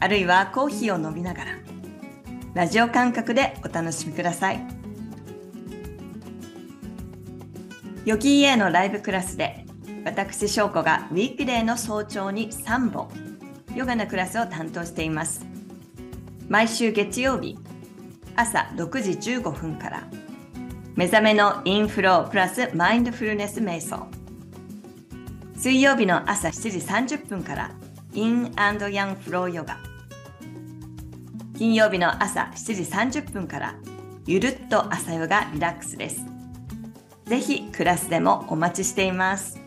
あるいはコーヒーを飲みながらラジオ感覚でお楽しみください。ヨギーエのライブクラスで私翔子がウィークデーの早朝に3本ヨガのクラスを担当しています。毎週月曜日朝6時15分から目覚めのインフロープラスマインドフルネス瞑想。水曜日の朝7時30分からインヤンフローヨガ。金曜日の朝7時30分からゆるっと朝ヨガリラックスですぜひクラスでもお待ちしています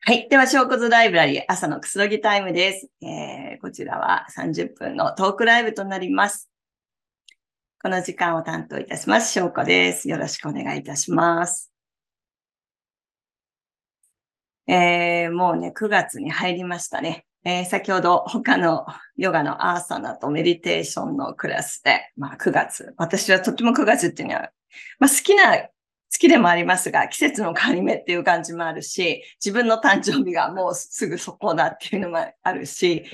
はい。では、証拠図ライブラリー朝のくつろぎタイムです。えー、こちらは30分のトークライブとなります。この時間を担当いたします。翔子です。よろしくお願いいたします。えー、もうね、9月に入りましたね。えー、先ほど他のヨガのアーサナとメディテーションのクラスで、まあ9月、私はとっても9月っていうのは、まあ好きな好きでもありますが、季節の変わり目っていう感じもあるし、自分の誕生日がもうすぐそこだっていうのもあるし、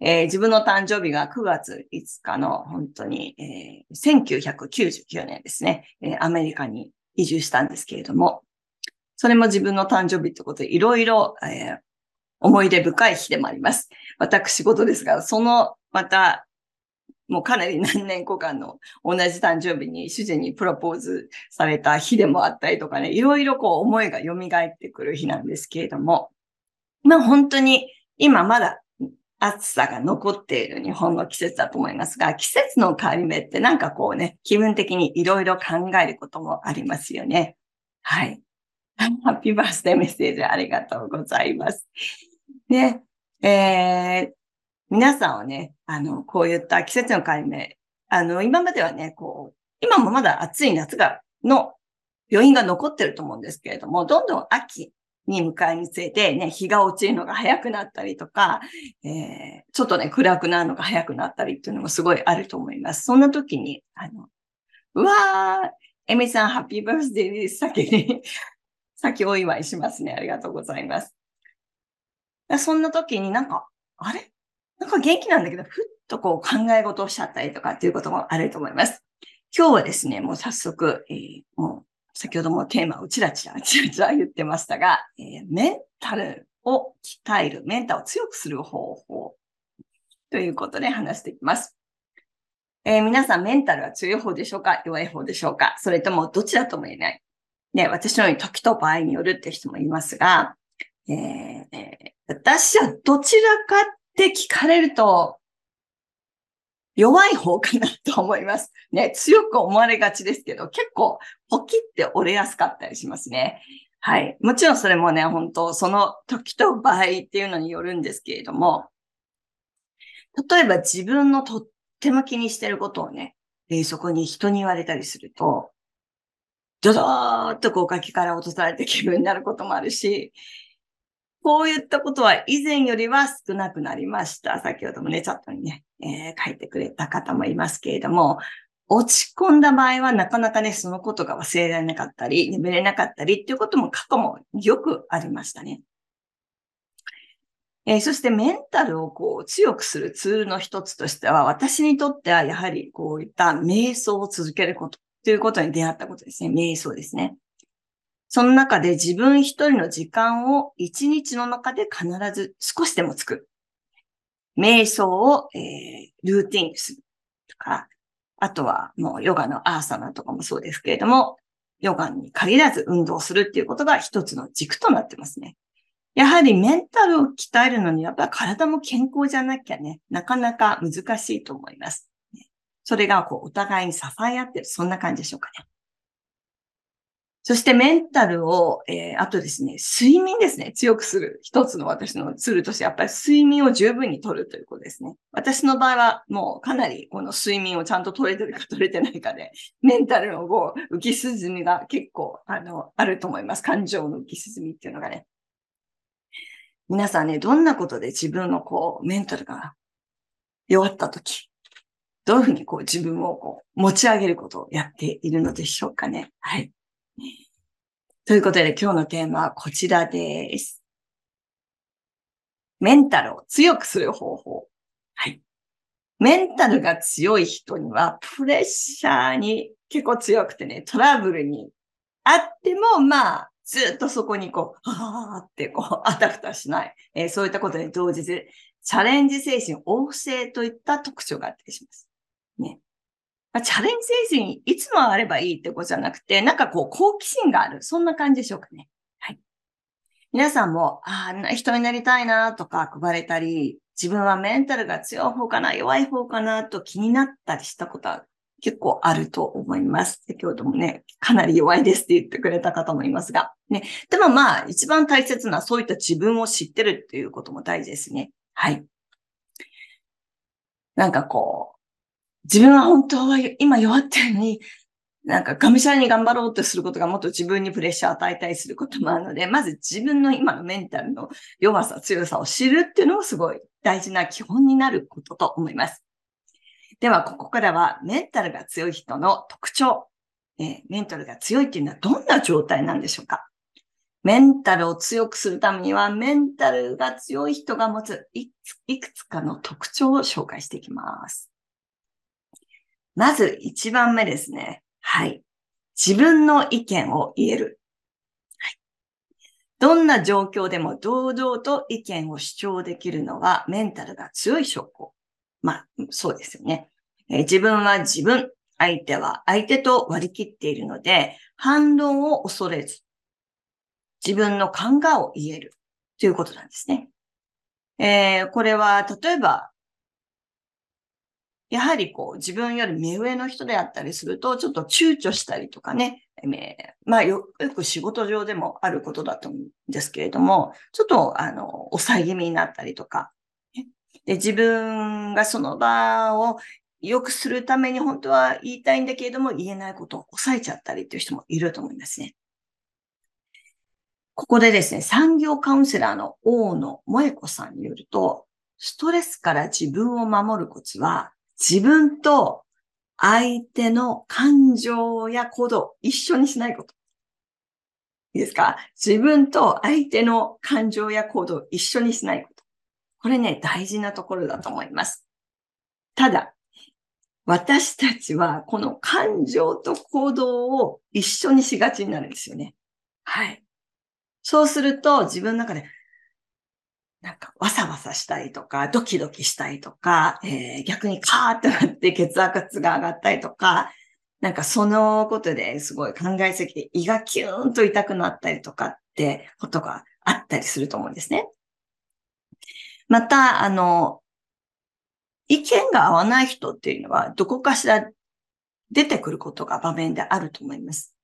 えー、自分の誕生日が9月5日の本当に、えー、1999年ですね、えー、アメリカに移住したんですけれども、それも自分の誕生日ってことでいろいろ、えー、思い出深い日でもあります。私事ですが、そのまたもうかなり何年後かの同じ誕生日に主人にプロポーズされた日でもあったりとかね、いろいろこう思いが蘇ってくる日なんですけれども、まあ本当に今まだ暑さが残っている日本の季節だと思いますが、季節の変わり目ってなんかこうね、気分的にいろいろ考えることもありますよね。はい。ハッピーバースデーメッセージありがとうございます。ね、えー、皆さんはね、あの、こういった季節の変わり目、あの、今まではね、こう、今もまだ暑い夏が、の余韻が残ってると思うんですけれども、どんどん秋に迎えにつれてね、日が落ちるのが早くなったりとか、えー、ちょっとね、暗くなるのが早くなったりっていうのもすごいあると思います。そんな時に、あの、うわー、エミさん、ハッピーバースデーです。先に、先お祝いしますね。ありがとうございます。そんな時になんか、あれ？なんか元気なんだけど、ふっとこう考え事をしちゃったりとかっていうこともあると思います。今日はですね、もう早速、えー、もう先ほどもテーマをチラチラ、チラチラ言ってましたが、えー、メンタルを鍛える、メンタルを強くする方法ということで話していきます。えー、皆さんメンタルは強い方でしょうか？弱い方でしょうか？それともどちらとも言えない？ね、私のように時と場合によるって人もいますが、えー、私はどちらかって聞かれると、弱い方かなと思います。ね、強く思われがちですけど、結構、ポキって折れやすかったりしますね。はい。もちろんそれもね、本当その時と場合っていうのによるんですけれども、例えば自分のとっても気にしてることをね、えそこに人に言われたりすると、ドドーっとこう書きから落とされて気分になることもあるし、こういったことは以前よりは少なくなりました。先ほどもね、チャットにね、えー、書いてくれた方もいますけれども、落ち込んだ場合はなかなかね、そのことが忘れられなかったり、眠れなかったりっていうことも過去もよくありましたね。えー、そしてメンタルをこう強くするツールの一つとしては、私にとってはやはりこういった瞑想を続けることということに出会ったことですね。瞑想ですね。その中で自分一人の時間を一日の中で必ず少しでも作る。瞑想を、えー、ルーティンにするとか、あとはもうヨガのアーサナとかもそうですけれども、ヨガに限らず運動するっていうことが一つの軸となってますね。やはりメンタルを鍛えるのにやっぱり体も健康じゃなきゃね、なかなか難しいと思います。それがこうお互いに支え合ってる、そんな感じでしょうかね。そしてメンタルを、えー、あとですね、睡眠ですね、強くする。一つの私のツールとして、やっぱり睡眠を十分に取るということですね。私の場合はもうかなりこの睡眠をちゃんと取れてるか取れてないかで、メンタルのこう浮き沈みが結構、あの、あると思います。感情の浮き沈みっていうのがね。皆さんね、どんなことで自分のこう、メンタルが弱ったとき、どういうふうにこう自分をこう持ち上げることをやっているのでしょうかね。はい。ということで今日のテーマはこちらです。メンタルを強くする方法。はい。メンタルが強い人にはプレッシャーに結構強くてね、トラブルにあっても、まあ、ずっとそこにこう、はーってこう、あたふたしない。えー、そういったことに同時に、チャレンジ精神旺盛といった特徴があったりします。ね。チャレンジ精神、いつもあればいいってことじゃなくて、なんかこう、好奇心がある。そんな感じでしょうかね。はい。皆さんも、ああ、人になりたいなとか憧れたり、自分はメンタルが強い方かな、弱い方かなと気になったりしたことは結構あると思います。先ほどもね、かなり弱いですって言ってくれた方もいますが。ね。でもまあ、一番大切なそういった自分を知ってるっていうことも大事ですね。はい。なんかこう、自分は本当は今弱ってるのに、なんかがむしゃらに頑張ろうとすることがもっと自分にプレッシャーを与えたりすることもあるので、まず自分の今のメンタルの弱さ、強さを知るっていうのもすごい大事な基本になることと思います。では、ここからはメンタルが強い人の特徴。えー、メンタルが強いっていうのはどんな状態なんでしょうかメンタルを強くするためには、メンタルが強い人が持ついくつかの特徴を紹介していきます。まず一番目ですね。はい。自分の意見を言える。はい。どんな状況でも堂々と意見を主張できるのはメンタルが強い証拠。まあ、そうですよね。えー、自分は自分、相手は相手と割り切っているので、反論を恐れず、自分の考えを言えるということなんですね。えー、これは、例えば、やはりこう自分より目上の人であったりすると、ちょっと躊躇したりとかね、え、まあよく仕事上でもあることだと思うんですけれども、ちょっとあの、抑え気味になったりとか、で自分がその場を良くするために本当は言いたいんだけれども、言えないことを抑えちゃったりっていう人もいると思いますね。ここでですね、産業カウンセラーの大野萌子さんによると、ストレスから自分を守るコツは、自分と相手の感情や行動一緒にしないこと。いいですか？自分と相手の感情や行動一緒にしないこと。これね、大事なところだと思います。ただ、私たちはこの感情と行動を一緒にしがちになるんですよね。はい。そうすると自分の中で、なんか、わさわさしたりとか、ドキドキしたりとか、えー、逆にカーってなって血圧が上がったりとか、なんかそのことですごい考えすぎて胃がキューンと痛くなったりとかってことがあったりすると思うんですね。また、あの、意見が合わない人っていうのはどこかしら出てくることが場面であると思います。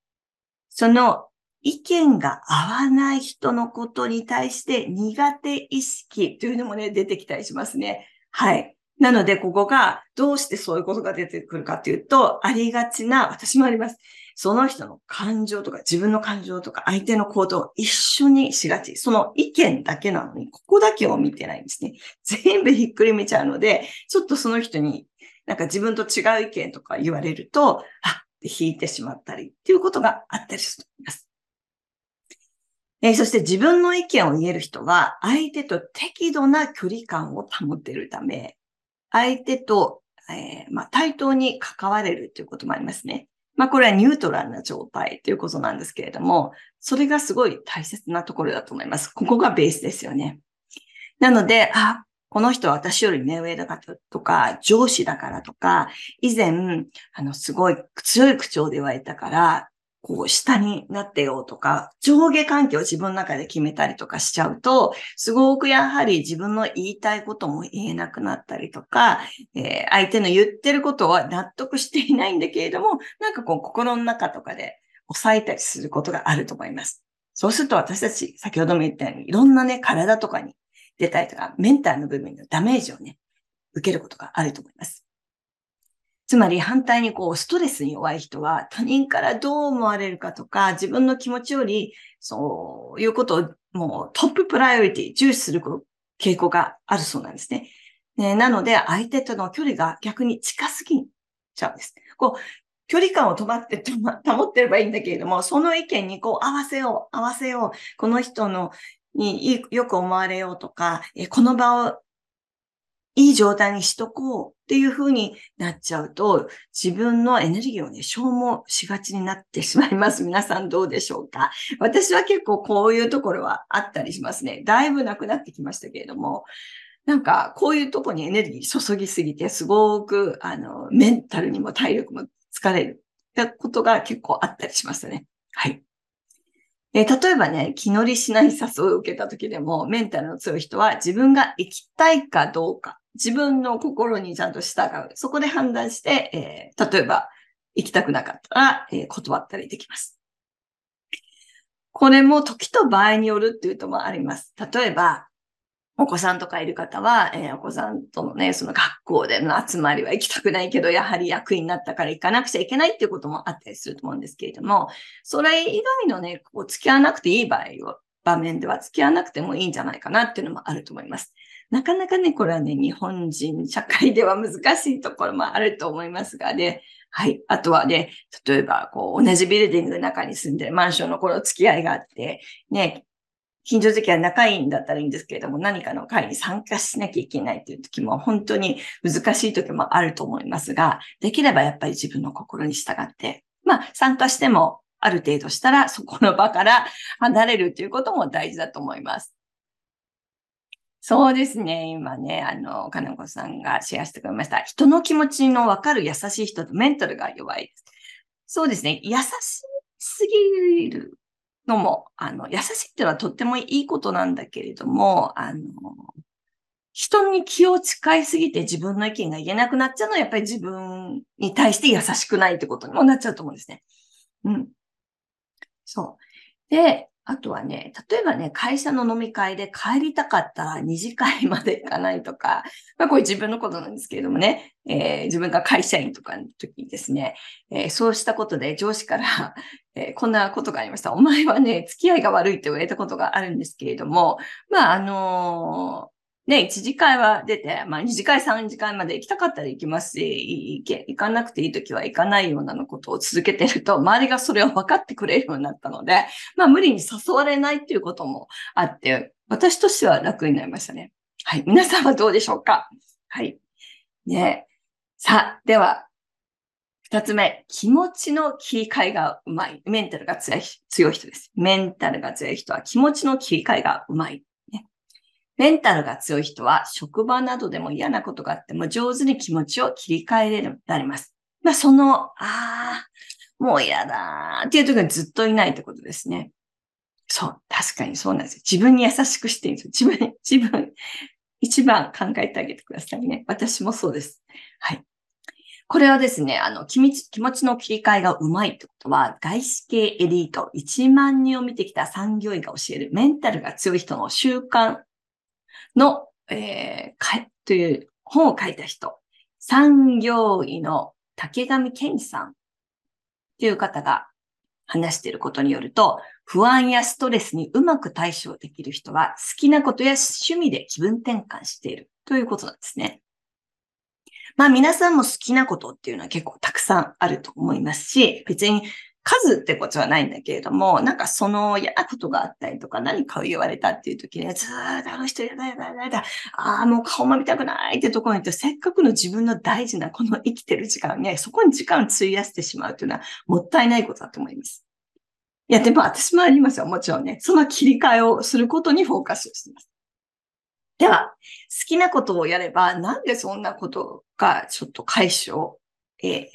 その意見が合わない人のことに対して苦手意識というのもね、出てきたりしますね。はい。なので、ここがどうしてそういうことが出てくるかというと、ありがちな、私もあります。その人の感情とか自分の感情とか相手の行動を一緒にしがち。その意見だけなのに、ここだけを見てないんですね。全部ひっくりめちゃうので、ちょっとその人になんか自分と違う意見とか言われると、あって、引いてしまったりっていうことがあったりすると思います。えー、そして自分の意見を言える人は、相手と適度な距離感を保っているため、相手と、えー、まあ、対等に関われるということもありますね。まあ、これはニュートラルな状態ということなんですけれども、それがすごい大切なところだと思います。ここがベースですよね。なので、あ、この人は私より目上だからとか、上司だからとか、以前、あの、すごい強い口調で言われたから、こう下になってようとか、上下関係を自分の中で決めたりとかしちゃうと、すごくやはり自分の言いたいことも言えなくなったりとか、えー、相手の言ってることは納得していないんだけれども、なんかこう心の中とかで抑えたりすることがあると思います。そうすると私たち、先ほども言ったように、いろんなね、体とかに出たりとか、メンタルの部分のダメージをね、受けることがあると思います。つまり反対にこう、ストレスに弱い人は他人からどう思われるかとか、自分の気持ちより、そういうことをもうトッププライオリティ、重視する傾向があるそうなんですね。ねなので、相手との距離が逆に近すぎちゃうんです。こう、距離感を止まって、保ってればいいんだけれども、その意見にこう合わせよう、合わせよう、この人のによく思われようとか、えこの場をいい状態にしとこうっていう風になっちゃうと、自分のエネルギーをね、消耗しがちになってしまいます。皆さんどうでしょうか？私は結構こういうところはあったりしますね。だいぶなくなってきましたけれども、なんかこういうとこにエネルギー注ぎすぎて、すごく、あの、メンタルにも体力も疲れるってことが結構あったりしましたね。はい。え、例えばね、気乗りしない誘いを受けた時でも、メンタルの強い人は自分が行きたいかどうか自分の心にちゃんと従う。そこで判断して、えー、例えば行きたくなかったら、えー、断ったりできます。これも時と場合によるっていうともあります。例えば、お子さんとかいる方は、えー、お子さんとのね、その学校での集まりは行きたくないけど、やはり役員になったから行かなくちゃいけないっていうこともあったりすると思うんですけれども、それ以外のね、こう付き合わなくていい場合を、場面では付き合わなくてもいいんじゃないかなっていうのもあると思います。なかなかね、これはね、日本人社会では難しいところもあると思いますがね、はい。あとはね、例えば、こう、同じビルディングの中に住んでる、マンションの頃付き合いがあって、ね、近所付き合い仲いいんだったらいいんですけれども、何かの会に参加しなきゃいけないっていう時も、本当に難しい時もあると思いますが、できればやっぱり自分の心に従って、まあ、参加しても、ある程度したら、そこの場から離れるということも大事だと思います。そうですね。今ね、あの、かなこさんがシェアしてくれました。人の気持ちのわかる優しい人とメンタルが弱いです。そうですね。優しすぎるのも、あの、優しいっていうのはとってもいいことなんだけれども、あの、人に気を使いすぎて自分の意見が言えなくなっちゃうのは、やっぱり自分に対して優しくないってことにもなっちゃうと思うんですね。うん。そう。で、あとはね、例えばね、会社の飲み会で帰りたかったら2次会まで行かないとか、まあこれ自分のことなんですけれどもね、えー、自分が会社員とかの時にですね、えー、そうしたことで上司から、えー、こんなことがありました。お前はね、付き合いが悪いって言われたことがあるんですけれども、まああのね、1次会は出て、まあ2次会、3次会まで行きたかったら行きますし、行け、行かなくていい時は行かないようなのことを続けてると、周りがそれを分かってくれるようになったので、まあ無理に誘われないっていうこともあって、私としては楽になりましたね。はい。皆さんはどうでしょうか？はい。ねさあ、では、二つ目、気持ちの切り替えがうまい。メンタルが強い強い人です。メンタルが強い人は気持ちの切り替えがうまい。メンタルが強い人は職場などでも嫌なことがあっても上手に気持ちを切り替えれる、なります。まあ、その、ああ、もう嫌だっていう時にずっといないってことですね。そう、確かにそうなんですよ。自分に優しくしていいんですよ。自分、自分、一番考えてあげてくださいね。私もそうです。はい。これはですね、あの、気持ち気持ちの切り替えがうまいってことは、外資系エリート1万人を見てきた産業医が教えるメンタルが強い人の習慣の、えー、かという本を書いた人、産業医の竹上健さんという方が話していることによると、不安やストレスにうまく対処できる人は好きなことや趣味で気分転換しているということなんですね。まあ皆さんも好きなことっていうのは結構たくさんあると思いますし、別に数ってことはないんだけれども、なんかその嫌なことがあったりとか、何かを言われたっていう時に、ずーっとあの人やだやだやだ、ああ、もう顔も見たくないってところに行って、せっかくの自分の大事なこの生きてる時間ね、そこに時間を費やしてしまうというのはもったいないことだと思います。いや、でも私もありますよ。もちろんね。その切り替えをすることにフォーカスをしています。では、好きなことをやれば、なんでそんなことがちょっと解消、えー、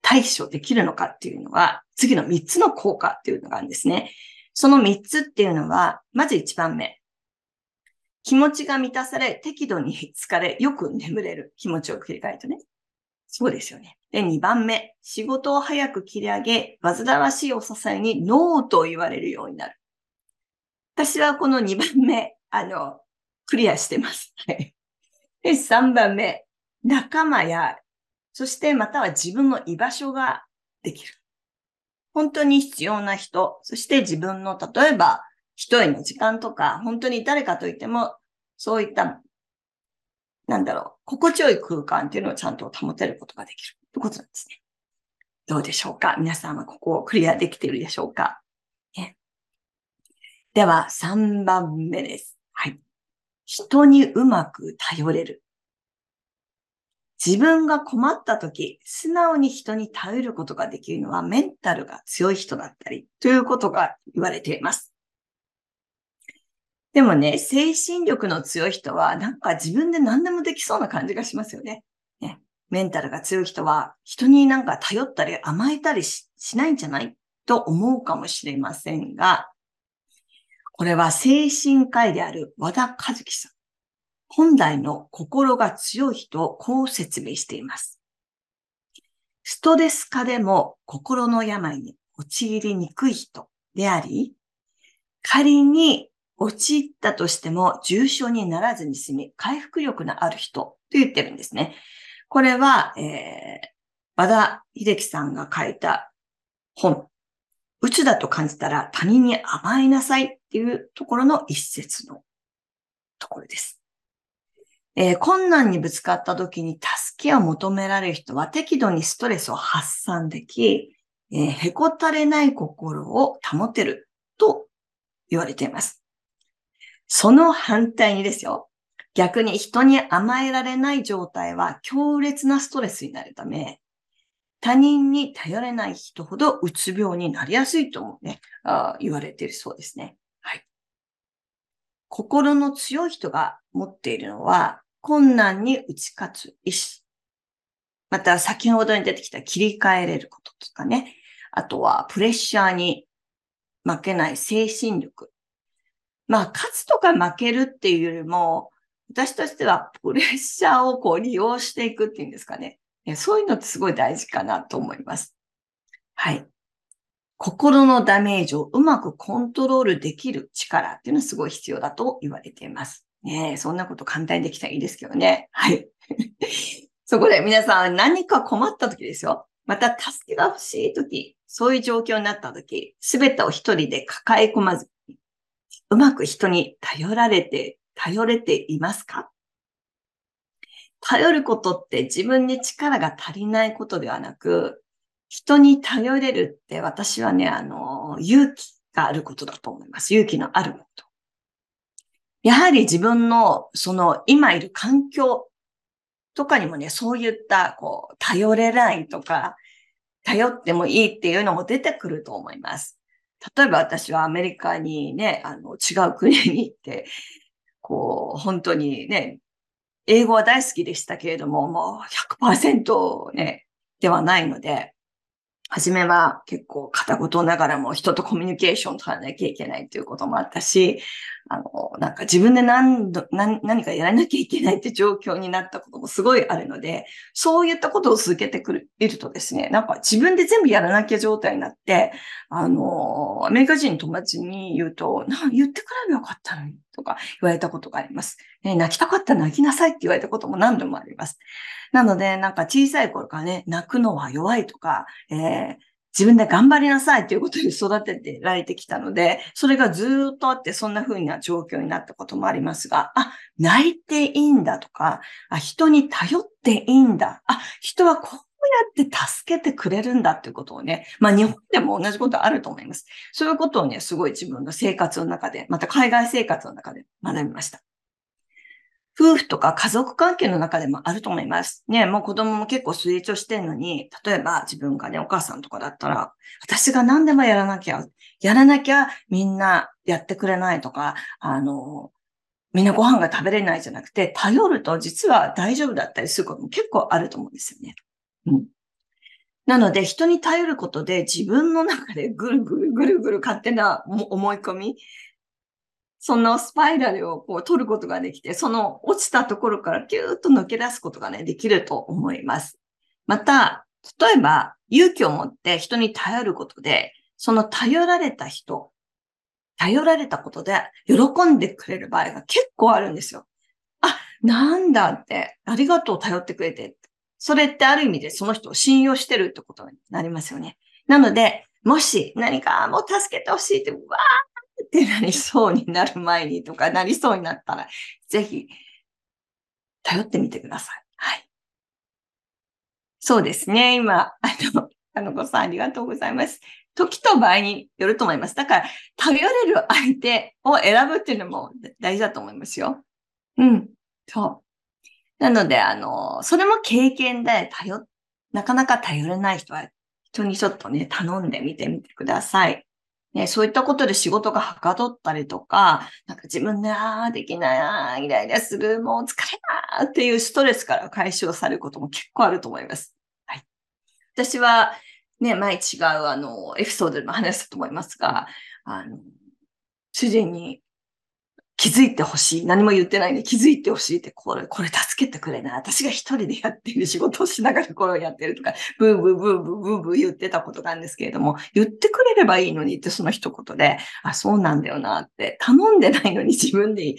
対処できるのかっていうのは、次の3つの効果っていうのがあるんですね。その3つっていうのは、まず1番目。気持ちが満たされ、適度に疲れ、よく眠れる気持ちを繰り返とね。そうですよね。で、2番目、仕事を早く切り上げ、煩わしいお支えにノーと言われるようになる。私はこの2番目、あの、クリアしてます。で、3番目、仲間や、そしてまたは自分の居場所ができる。本当に必要な人、そして自分の、例えば、一人の時間とか、本当に誰かといっても、そういった、なんだろう、心地よい空間っていうのをちゃんと保てることができるということなんですね。どうでしょうか？皆さんはここをクリアできているでしょうか、ね、では、3番目です。はい。人にうまく頼れる。自分が困った時、素直に人に頼ることができるのはメンタルが強い人だったり、ということが言われています。でもね、精神力の強い人は、なんか自分で何でもできそうな感じがしますよね。ねメンタルが強い人は、人になんか頼ったり甘えたりしないんじゃない？と思うかもしれませんが、これは精神科医である和田和樹さん。本来の心が強い人をこう説明しています。ストレス化でも心の病に陥りにくい人であり、仮に陥ったとしても重症にならずに済み、回復力のある人と言ってるんですね。これは、えー、和田秀樹さんが書いた本、うつだと感じたら他人に甘えなさいっていうところの一節のところです。えー、困難にぶつかった時に助けを求められる人は適度にストレスを発散でき、えー、へこたれない心を保てると言われています。その反対にですよ。逆に人に甘えられない状態は強烈なストレスになるため、他人に頼れない人ほどうつ病になりやすいともね、あ言われているそうですね。はい。心の強い人が持っているのは、困難に打ち勝つ意志。また、先ほどに出てきた切り替えれることとかね。あとは、プレッシャーに負けない精神力。まあ、勝つとか負けるっていうよりも、私としてはプレッシャーをこう利用していくっていうんですかね。そういうのってすごい大事かなと思います。はい。心のダメージをうまくコントロールできる力っていうのはすごい必要だと言われています。ねそんなこと簡単にできたらいいですけどね。はい。そこで皆さん何か困った時ですよ。また助けが欲しい時、そういう状況になった時、すべてを一人で抱え込まず、うまく人に頼られて、頼れていますか？頼ることって自分に力が足りないことではなく、人に頼れるって私はね、あの、勇気があることだと思います。勇気のあること。やはり自分のその今いる環境とかにもね、そういったこう、頼れないとか、頼ってもいいっていうのも出てくると思います。例えば私はアメリカにね、あの、違う国に行って、こう、本当にね、英語は大好きでしたけれども、もう100%ね、ではないので、初めは結構片言ながらも人とコミュニケーション取らなきゃいけないということもあったし、あの、なんか自分で何度何何かやらなきゃいけないって状況になったこともすごいあるので、そういったことを続けてくる、いるとですね、なんか自分で全部やらなきゃ状態になって、あの、アメリカ人の友達に言うと、な言ってくればよかったのに、とか言われたことがあります。ね、泣きたかったら泣きなさいって言われたことも何度もあります。なので、なんか小さい頃からね、泣くのは弱いとか、えー、自分で頑張りなさいということに育ててられてきたので、それがずっとあってそんな風な状況になったこともありますが、あ、泣いていいんだとか、あ、人に頼っていいんだ。あ、人はこうやって助けてくれるんだっていうことをね、まあ日本でも同じことあると思います。そういうことをね、すごい自分の生活の中で、また海外生活の中で学びました。夫婦とか家族関係の中でもあると思います。ね、もう子供も結構成長してんのに、例えば自分がね、お母さんとかだったら、私が何でもやらなきゃ、やらなきゃみんなやってくれないとか、あの、みんなご飯が食べれないじゃなくて、頼ると実は大丈夫だったりすることも結構あると思うんですよね。うん。なので、人に頼ることで自分の中でぐるぐるぐるぐる勝手な思い込み、そのスパイラルをこう取ることができて、その落ちたところからキューッと抜け出すことがね、できると思います。また、例えば、勇気を持って人に頼ることで、その頼られた人、頼られたことで喜んでくれる場合が結構あるんですよ。あ、なんだって、ありがとう頼ってくれて。それってある意味でその人を信用してるってことになりますよね。なので、もし何かもう助けてほしいって、わーってなりそうになる前にとかなりそうになったら、ぜひ頼ってみてください。はい。そうですね。今、あの、あの子さんありがとうございます。時と場合によると思います。だから、頼れる相手を選ぶっていうのも大事だと思いますよ。うん。そう。なので、あの、それも経験で頼、なかなか頼れない人は、人にちょっとね、頼んでみてみてください。ね、そういったことで仕事がはかどったりとか、なんか自分で、ああ、できない、ああ、イライラする、もう疲れたっていうストレスから解消されることも結構あると思います。はい。私は、ね、前違う、あの、エピソードでも話したと思いますが、あの、主人に気づいてほしい。何も言ってないのに気づいてほしいって、これ、これ助けてくれない。私が一人でやっている仕事をしながらこれをやってるとか、ブーブーブーブーブーブー言ってたことなんですけれども、言ってくれればいいのにってその一言で、あ、そうなんだよなって、頼んでないのに自分で、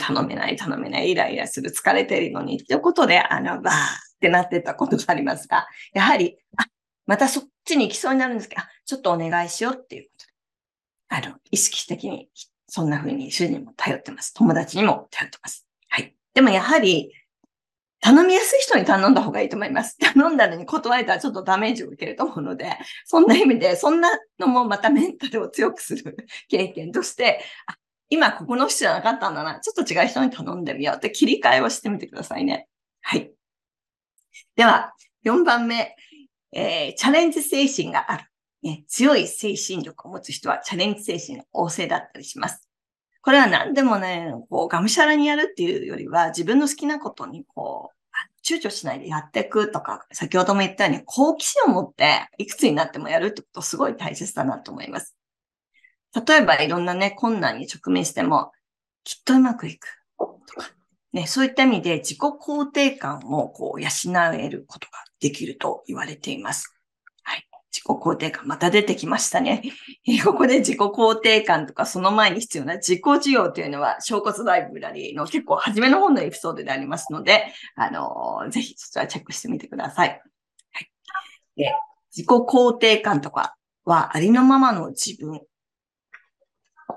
頼めない、頼めない、イライラする、疲れてるのにっていうことで、あの、バーってなってたことがありますが、やはり、あ、またそっちに行きそうになるんですけど、あ、ちょっとお願いしようっていうことで、あの、意識的にそんな風に主人も頼ってます。友達にも頼ってます。はい。でもやはり、頼みやすい人に頼んだ方がいいと思います。頼んだのに断れたらちょっとダメージを受けると思うので、そんな意味で、そんなのもまたメンタルを強くする経験として、あ今ここの人じゃなかったんだな。ちょっと違う人に頼んでみようって切り替えをしてみてくださいね。はい。では、4番目、えー、チャレンジ精神がある。ね、強い精神力を持つ人はチャレンジ精神が旺盛だったりします。これは何でもね、こう、がむしゃらにやるっていうよりは、自分の好きなことにこう、躊躇しないでやっていくとか、先ほども言ったように、好奇心を持って、いくつになってもやるってことすごい大切だなと思います。例えば、いろんなね、困難に直面しても、きっとうまくいくとか、ね、そういった意味で自己肯定感をこう養えることができると言われています。自己肯定感、また出てきましたね。ここで自己肯定感とか、その前に必要な自己需要というのは、小骨ライブラリーの結構初めの方のエピソードでありますので、あの、ぜひそちらチェックしてみてください。はい、で自己肯定感とかは、ありのままの自分。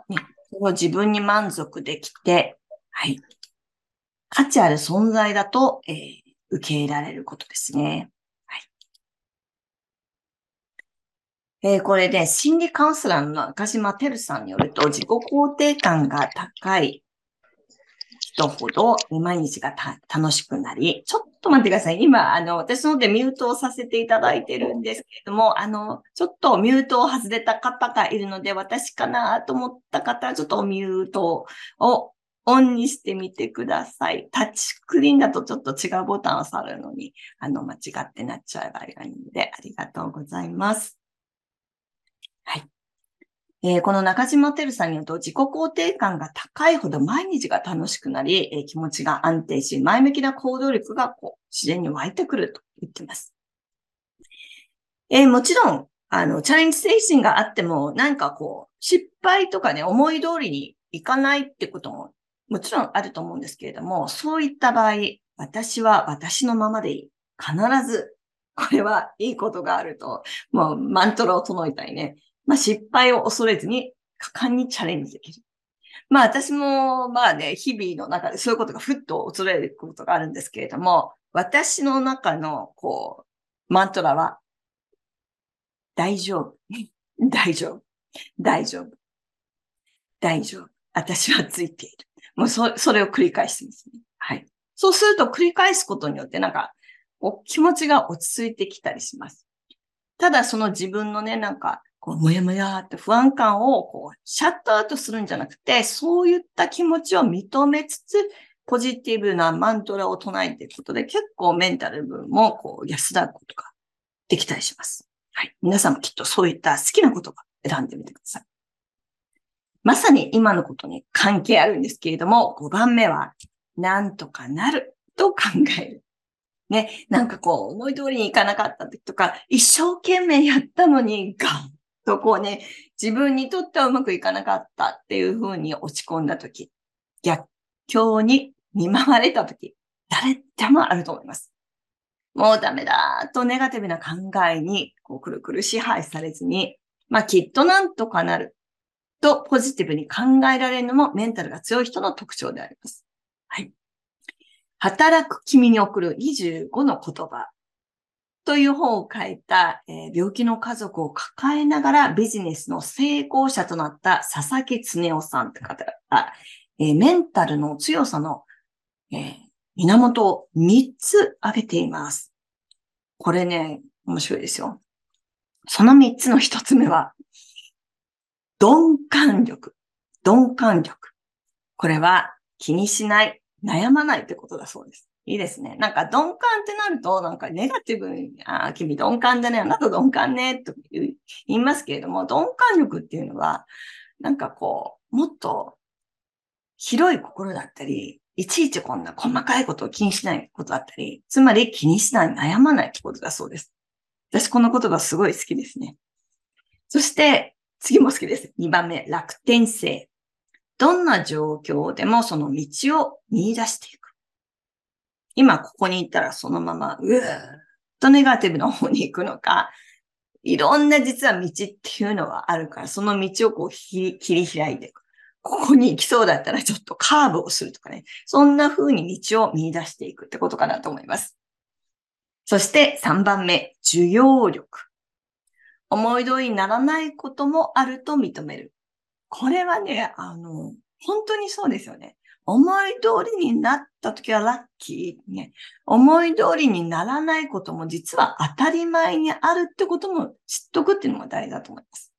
ね、その自分に満足できて、はい。価値ある存在だと、えー、受け入れられることですね。えー、これで、心理カウンセラーの中島てるさんによると、自己肯定感が高い人ほど毎日が楽しくなり、ちょっと待ってください。今、あの、私のでミュートをさせていただいてるんですけれども、あの、ちょっとミュートを外れた方がいるので、私かなと思った方は、ちょっとミュートをオンにしてみてください。タッチクリーンだとちょっと違うボタンを触るのに、あの、間違ってなっちゃう場合があるので、ありがとうございます。えー、この中島てるさんによると、自己肯定感が高いほど毎日が楽しくなり、えー、気持ちが安定し、前向きな行動力がこう自然に湧いてくると言っています。えー、もちろん、あの、チャレンジ精神があっても、なんかこう、失敗とかね、思い通りにいかないってことも、もちろんあると思うんですけれども、そういった場合、私は私のままでいい。必ず、これはいいことがあると、もうマントラを唱えたいね。まあ、失敗を恐れずに果敢にチャレンジできる。まあ私もまあね、日々の中でそういうことがふっと恐れることがあるんですけれども、私の中のこう、マントラは、大丈夫。大丈夫。大丈夫。大丈夫。私はついている。もうそ、それを繰り返してますね。はい。そうすると繰り返すことによってなんか、お気持ちが落ち着いてきたりします。ただその自分のね、なんか、こう、もやもやって不安感をこう、シャットアウトするんじゃなくて、そういった気持ちを認めつつ、ポジティブなマントラを唱えていくことで、結構メンタル部分もこう、安らぐことができたりします。はい。皆さんもきっとそういった好きな言葉選んでみてください。まさに今のことに関係あるんですけれども、5番目は、なんとかなると考える。ね、なんかこう、思い通りにいかなかった時とか、一生懸命やったのに、ガンとこうね、自分にとってはうまくいかなかったっていう風に落ち込んだ時、逆境に見舞われた時、誰でもあると思います。もうダメだとネガティブな考えに、こう、くるくる支配されずに、まあ、きっとなんとかなるとポジティブに考えられるのもメンタルが強い人の特徴であります。はい。働く君に送る25の言葉という本を書いた、えー、病気の家族を抱えながらビジネスの成功者となった佐々木恒夫さんって方が、えー、メンタルの強さの、えー、源を3つ挙げています。これね、面白いですよ。その3つの1つ目は、鈍感力。鈍感力。これは気にしない、悩まないってことだそうです。いいですね。なんか鈍感ってなると、なんかネガティブに、ああ、君鈍感だね、あなた鈍感ね、と言いますけれども、鈍感力っていうのは、なんかこう、もっと広い心だったり、いちいちこんな細かいことを気にしないことだったり、つまり気にしない、悩まないってことだそうです。私この言葉すごい好きですね。そして、次も好きです。2番目、楽天性。どんな状況でもその道を見出していく。今ここに行ったらそのまま、うーっとネガティブの方に行くのか、いろんな実は道っていうのはあるから、その道をこう切り開いていく。ここに行きそうだったらちょっとカーブをするとかね。そんな風に道を見出していくってことかなと思います。そして3番目、受容力。思い通りにならないこともあると認める。これはね、あの、本当にそうですよね。思い通りになった時はラッキー。ね。思い通りにならないことも実は当たり前にあるってことも知っとくっていうのも大事だと思います。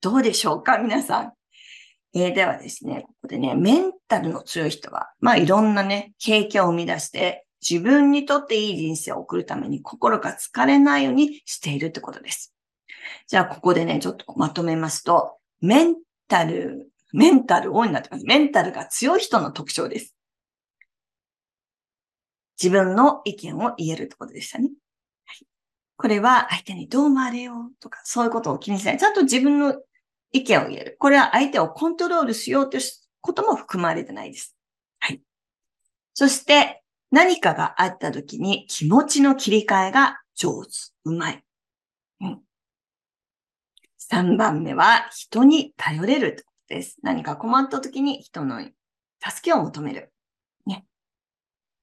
どうでしょうか皆さん。えー、ではですね、ここでね、メンタルの強い人は、まあいろんなね、経験を生み出して、自分にとっていい人生を送るために心が疲れないようにしているってことです。じゃあ、ここでね、ちょっとまとめますと、メンタル、メンタル多になってます。メンタルが強い人の特徴です。自分の意見を言えるってことでしたね。はい、これは相手にどう思われようとか、そういうことを気にしない。ちゃんと自分の意見を言える。これは相手をコントロールしようということも含まれてないです。はい。そして、何かがあった時に気持ちの切り替えが上手、うまい。うん。3番目は人に頼れるです。何か困った時に人の助けを求める。ね。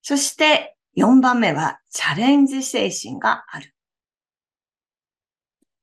そして4番目はチャレンジ精神がある。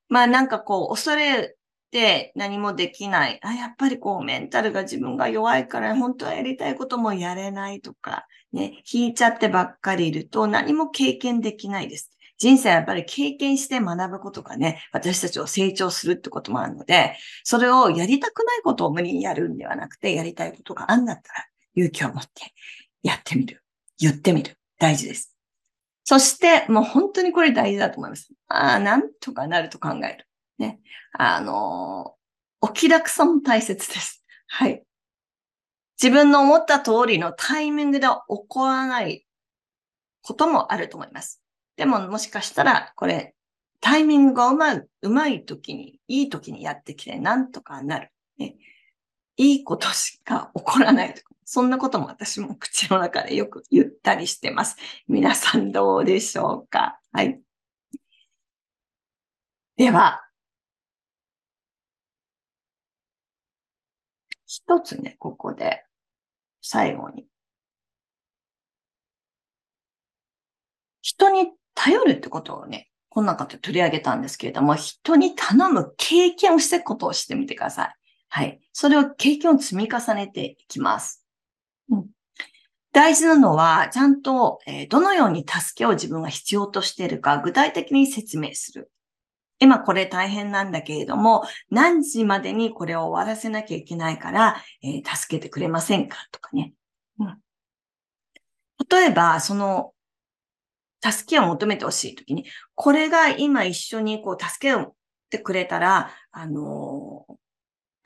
まあなんかこう恐れて何もできない。あ、やっぱりこうメンタルが自分が弱いから本当はやりたいこともやれないとか、ね、引いちゃってばっかりいると何も経験できないです。人生はやっぱり経験して学ぶことがね、私たちを成長するってこともあるので、それをやりたくないことを無理にやるんではなくて、やりたいことがあんだったら勇気を持ってやってみる。言ってみる。大事です。そして、もう本当にこれ大事だと思います。ああ、なんとかなると考える。ね。あの、お気楽さも大切です。はい。自分の思った通りのタイミングで起こらないこともあると思います。でももしかしたら、これ、タイミングがうまい、うまい時に、いい時にやってきて、なんとかなる。ね、いいことしか起こらないとか。そんなことも私も口の中でよく言ったりしてます。皆さんどうでしょうか？はい。では、一つね、ここで、最後に。人に頼るってことをね、この中で取り上げたんですけれども、人に頼む経験をしていくことをしてみてください。はい。それを経験を積み重ねていきます。うん、大事なのは、ちゃんと、え、どのように助けを自分が必要としているか、具体的に説明する。今これ大変なんだけれども、何時までにこれを終わらせなきゃいけないから、えー、助けてくれませんか？とかね。うん、例えば、その助けを求めてほしいときに、これが今一緒にこう助けをってくれたら、あのー、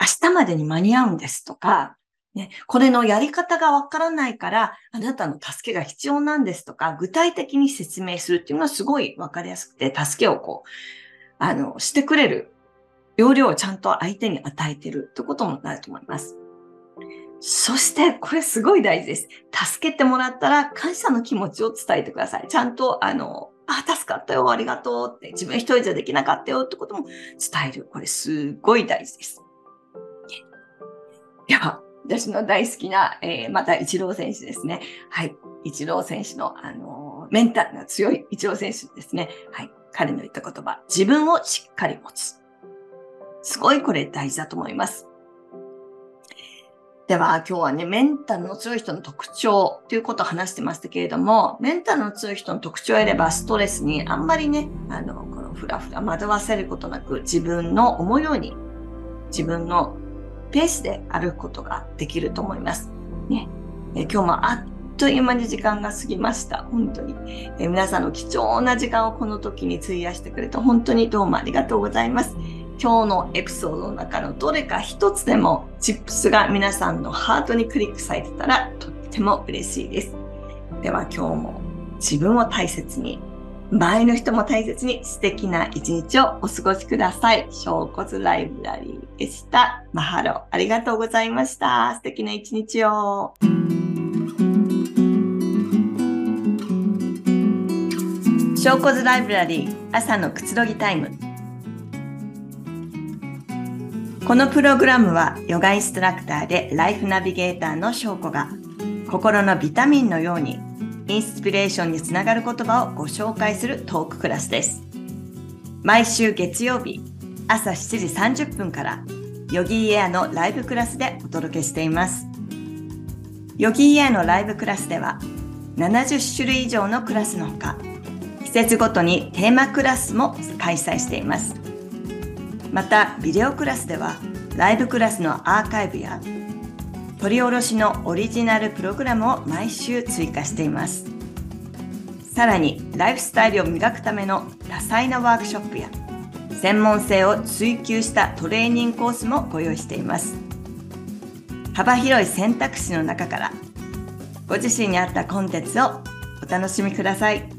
明日までに間に合うんですとか、ね、これのやり方がわからないから、あなたの助けが必要なんですとか、具体的に説明するっていうのはすごいわかりやすくて、助けをこう、あの、してくれる要領をちゃんと相手に与えてるってこともなると思います。そして、これすごい大事です。助けてもらったら感謝の気持ちを伝えてください。ちゃんと、あの、あ、助かったよ、ありがとうって、自分一人じゃできなかったよってことも伝える。これすごい大事です。では、私の大好きな、えー、また、イチロー選手ですね。はい。イチロー選手の、あの、メンタルが強いイチロー選手ですね。はい。彼の言った言葉、自分をしっかり持つ。すごいこれ大事だと思います。では、今日はね、メンタルの強い人の特徴ということを話してましたけれども、メンタルの強い人の特徴を得れば、ストレスにあんまりね、あの、このふらふら惑わせることなく、自分の思うように、自分のペースで歩くことができると思います。ね。え今日もあっという間に時間が過ぎました。本当に。え皆さんの貴重な時間をこの時に費やしてくれて本当にどうもありがとうございます。今日のエピソードの中のどれか一つでもチップスが皆さんのハートにクリックされてたらとっても嬉しいです。では今日も自分を大切に周りの人も大切に素敵な一日をお過ごしください。小骨ライブラリーでした。マハロ、ありがとうございました。素敵な一日を。小骨ライブラリー朝のくつろぎタイム。このプログラムはヨガインストラクターでライフナビゲーターの翔子が心のビタミンのようにインスピレーションにつながる言葉をご紹介するトーククラスです。毎週月曜日朝7時30分からヨギーエアのライブクラスでお届けしています。ヨギーエアのライブクラスでは70種類以上のクラスのほか季節ごとにテーマクラスも開催しています。またビデオクラスではライブクラスのアーカイブや取り下ろしのオリジナルプログラムを毎週追加しています。さらに、ライフスタイルを磨くための多彩なワークショップや、専門性を追求したトレーニングコースもご用意しています。幅広い選択肢の中から、ご自身に合ったコンテンツをお楽しみください。